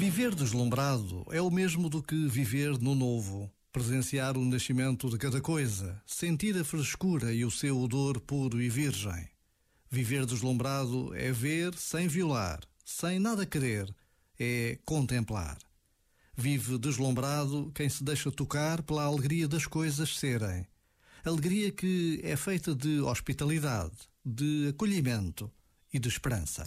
Viver deslumbrado é o mesmo do que viver no novo. Presenciar o nascimento de cada coisa, sentir a frescura e o seu odor puro e virgem. Viver deslumbrado é ver sem violar, sem nada querer, é contemplar. Vive deslumbrado quem se deixa tocar pela alegria das coisas serem. Alegria que é feita de hospitalidade, de acolhimento e de esperança.